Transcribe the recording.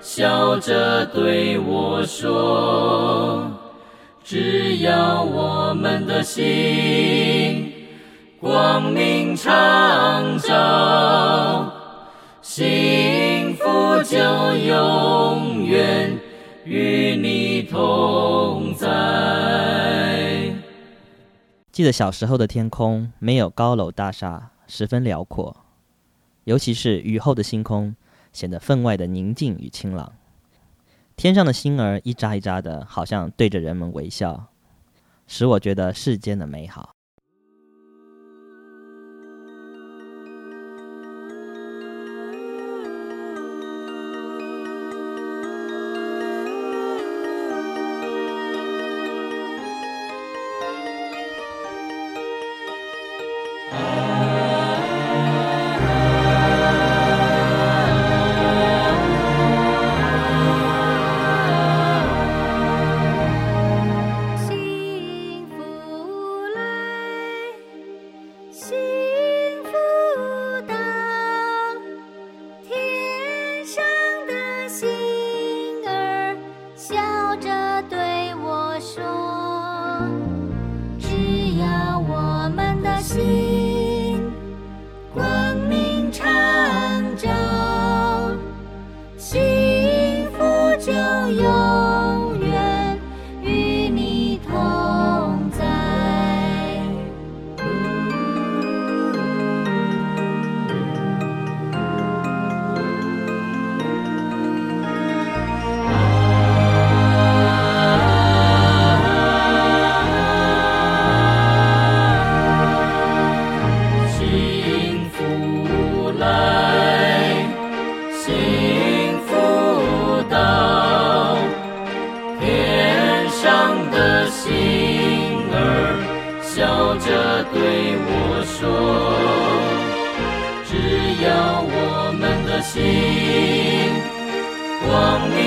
笑着对我说：“只要我们的心光明常照，幸福就永远与你同在。”记得小时候的天空没有高楼大厦，十分辽阔，尤其是雨后的星空。显得分外的宁静与清朗，天上的星儿一眨一眨的，好像对着人们微笑，使我觉得世间的美好。对我说只要我们的心光明